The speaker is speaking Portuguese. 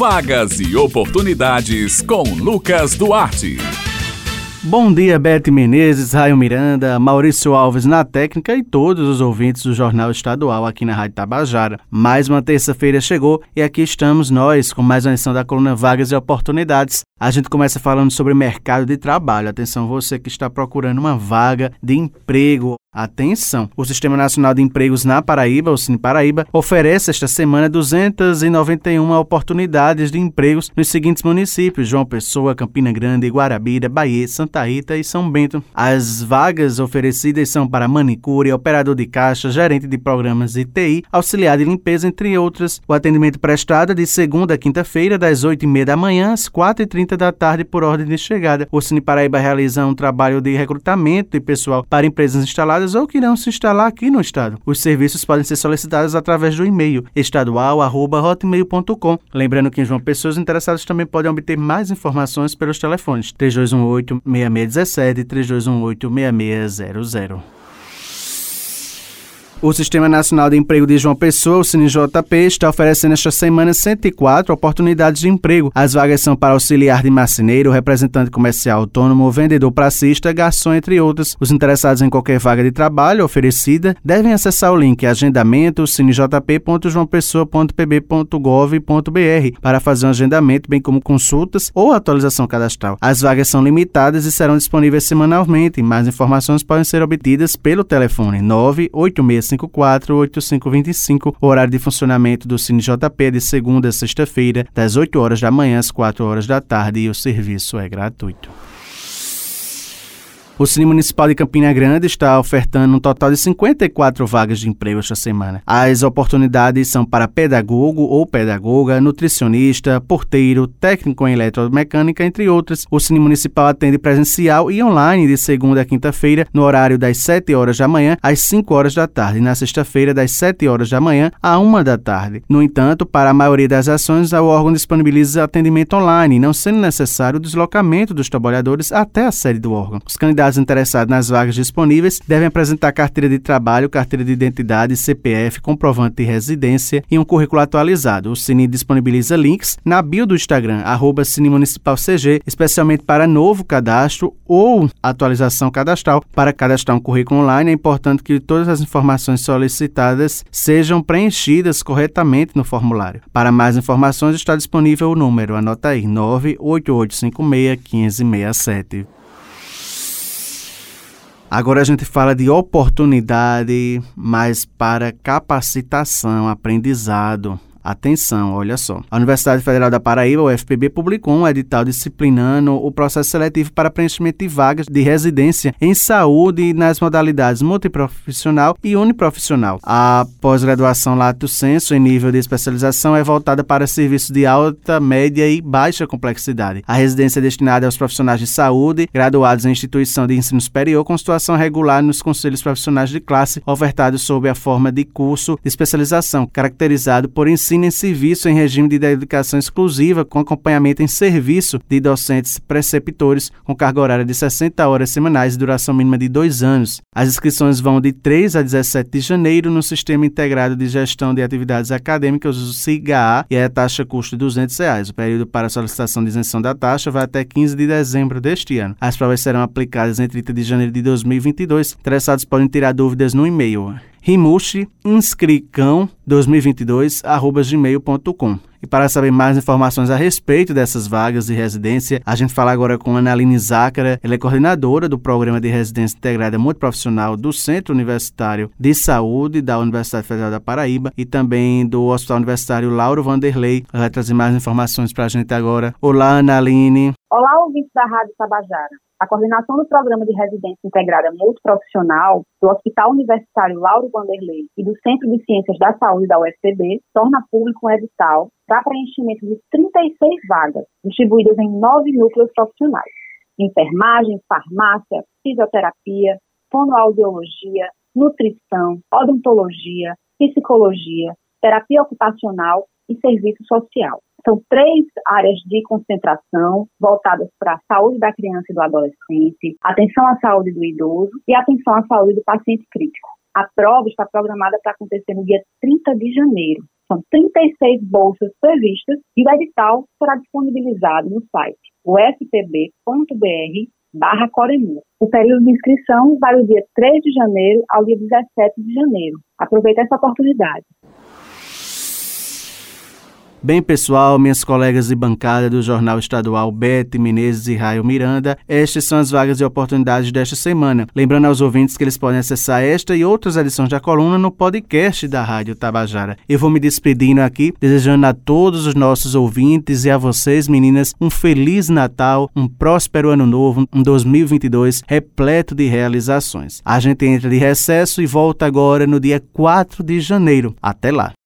Vagas e oportunidades com Lucas Duarte. Bom dia, Bete Menezes, Raio Miranda, Maurício Alves na técnica e todos os ouvintes do Jornal Estadual aqui na Rádio Tabajara. Mais uma terça-feira chegou e aqui estamos nós com mais uma edição da coluna Vagas e Oportunidades. A gente começa falando sobre mercado de trabalho. Atenção, você que está procurando uma vaga de emprego Atenção! O Sistema Nacional de Empregos na Paraíba, o Cine Paraíba, oferece esta semana 291 oportunidades de empregos nos seguintes municípios: João Pessoa, Campina Grande, Guarabira, Bahia, Santa Rita e São Bento. As vagas oferecidas são para manicure, operador de caixa, gerente de programas de TI, auxiliar de limpeza, entre outras. O atendimento prestado é de segunda a quinta-feira, das 8h30 da manhã às 4h30 da tarde, por ordem de chegada. O Cine Paraíba realiza um trabalho de recrutamento de pessoal para empresas instaladas instaladas ou que irão se instalar aqui no estado. Os serviços podem ser solicitados através do e-mail estadual@hotmail.com. Lembrando que em João Pessoa os interessados também podem obter mais informações pelos telefones 3218 6617 e 3218 6600. O Sistema Nacional de Emprego de João Pessoa, o CineJP, está oferecendo esta semana 104 oportunidades de emprego. As vagas são para auxiliar de marceneiro, representante comercial autônomo, vendedor pracista, garçom, entre outros. Os interessados em qualquer vaga de trabalho oferecida devem acessar o link agendamento cinejp.joaopessoa.pb.gov.br para fazer um agendamento, bem como consultas ou atualização cadastral. As vagas são limitadas e serão disponíveis semanalmente. Mais informações podem ser obtidas pelo telefone 986 3554-8525. O horário de funcionamento do Cine JP de segunda a sexta-feira, das 8 horas da manhã às 4 horas da tarde e o serviço é gratuito. O Cine Municipal de Campina Grande está ofertando um total de 54 vagas de emprego esta semana. As oportunidades são para pedagogo ou pedagoga, nutricionista, porteiro, técnico em eletromecânica, entre outras. O Cine Municipal atende presencial e online de segunda a quinta-feira, no horário das 7 horas da manhã às 5 horas da tarde, e na sexta-feira, das 7 horas da manhã à 1 da tarde. No entanto, para a maioria das ações, o órgão disponibiliza atendimento online, não sendo necessário o deslocamento dos trabalhadores até a sede do órgão. Os candidatos candidatos interessados nas vagas disponíveis devem apresentar carteira de trabalho, carteira de identidade, CPF, comprovante de residência e um currículo atualizado. O Cine disponibiliza links na bio do Instagram, arroba Cine Municipal CG, especialmente para novo cadastro ou atualização cadastral. Para cadastrar um currículo online, é importante que todas as informações solicitadas sejam preenchidas corretamente no formulário. Para mais informações, está disponível o número, anota aí, 98856 1567. Agora a gente fala de oportunidade, mas para capacitação, aprendizado. Atenção, olha só. A Universidade Federal da Paraíba, UFPB, publicou um edital disciplinando o processo seletivo para preenchimento de vagas de residência em saúde nas modalidades multiprofissional e uniprofissional. A pós-graduação Lato Senso em nível de especialização é voltada para serviços de alta, média e baixa complexidade. A residência é destinada aos profissionais de saúde graduados em instituição de ensino superior com situação regular nos conselhos profissionais de classe ofertados sob a forma de curso de especialização, caracterizado por ensino ensino em serviço em regime de dedicação exclusiva, com acompanhamento em serviço de docentes preceptores, com carga horária de 60 horas semanais e duração mínima de dois anos. As inscrições vão de 3 a 17 de janeiro no Sistema Integrado de Gestão de Atividades Acadêmicas, o SIGA, e a taxa custa 200 reais. O período para solicitação de isenção da taxa vai até 15 de dezembro deste ano. As provas serão aplicadas em 30 de janeiro de 2022. Interessados podem tirar dúvidas no e-mail rimuxinscricão2022@gmail.com. E para saber mais informações a respeito dessas vagas de residência, a gente fala agora com Ana Aline Zácara. Ela é coordenadora do Programa de Residência Integrada Multiprofissional do Centro Universitário de Saúde da Universidade Federal da Paraíba e também do Hospital Universitário Lauro Vanderlei. Ela vai trazer mais informações para a gente agora. Olá, Ana Aline. Olá, ouvintes da Rádio Tabajara. A coordenação do Programa de Residência Integrada Multiprofissional do Hospital Universitário Lauro Vanderlei e do Centro de Ciências da Saúde da UFPB torna público um edital para preenchimento de 36 vagas, distribuídas em nove núcleos profissionais: enfermagem, farmácia, fisioterapia, fonoaudiologia, nutrição, odontologia, psicologia, terapia ocupacional e serviço social. São três áreas de concentração voltadas para a saúde da criança e do adolescente, atenção à saúde do idoso e atenção à saúde do paciente crítico. A prova está programada para acontecer no dia 30 de janeiro. São 36 bolsas previstas e o edital será disponibilizado no site ufpb.br barra Coremu. O período de inscrição vai do dia 3 de janeiro ao dia 17 de janeiro. Aproveite essa oportunidade. Bem, pessoal, minhas colegas de bancada do Jornal Estadual Bete Menezes e Raio Miranda, estas são as vagas e oportunidades desta semana. Lembrando aos ouvintes que eles podem acessar esta e outras edições da coluna no podcast da Rádio Tabajara. Eu vou me despedindo aqui, desejando a todos os nossos ouvintes e a vocês, meninas, um feliz Natal, um próspero ano novo, um 2022 repleto de realizações. A gente entra de recesso e volta agora no dia 4 de janeiro. Até lá!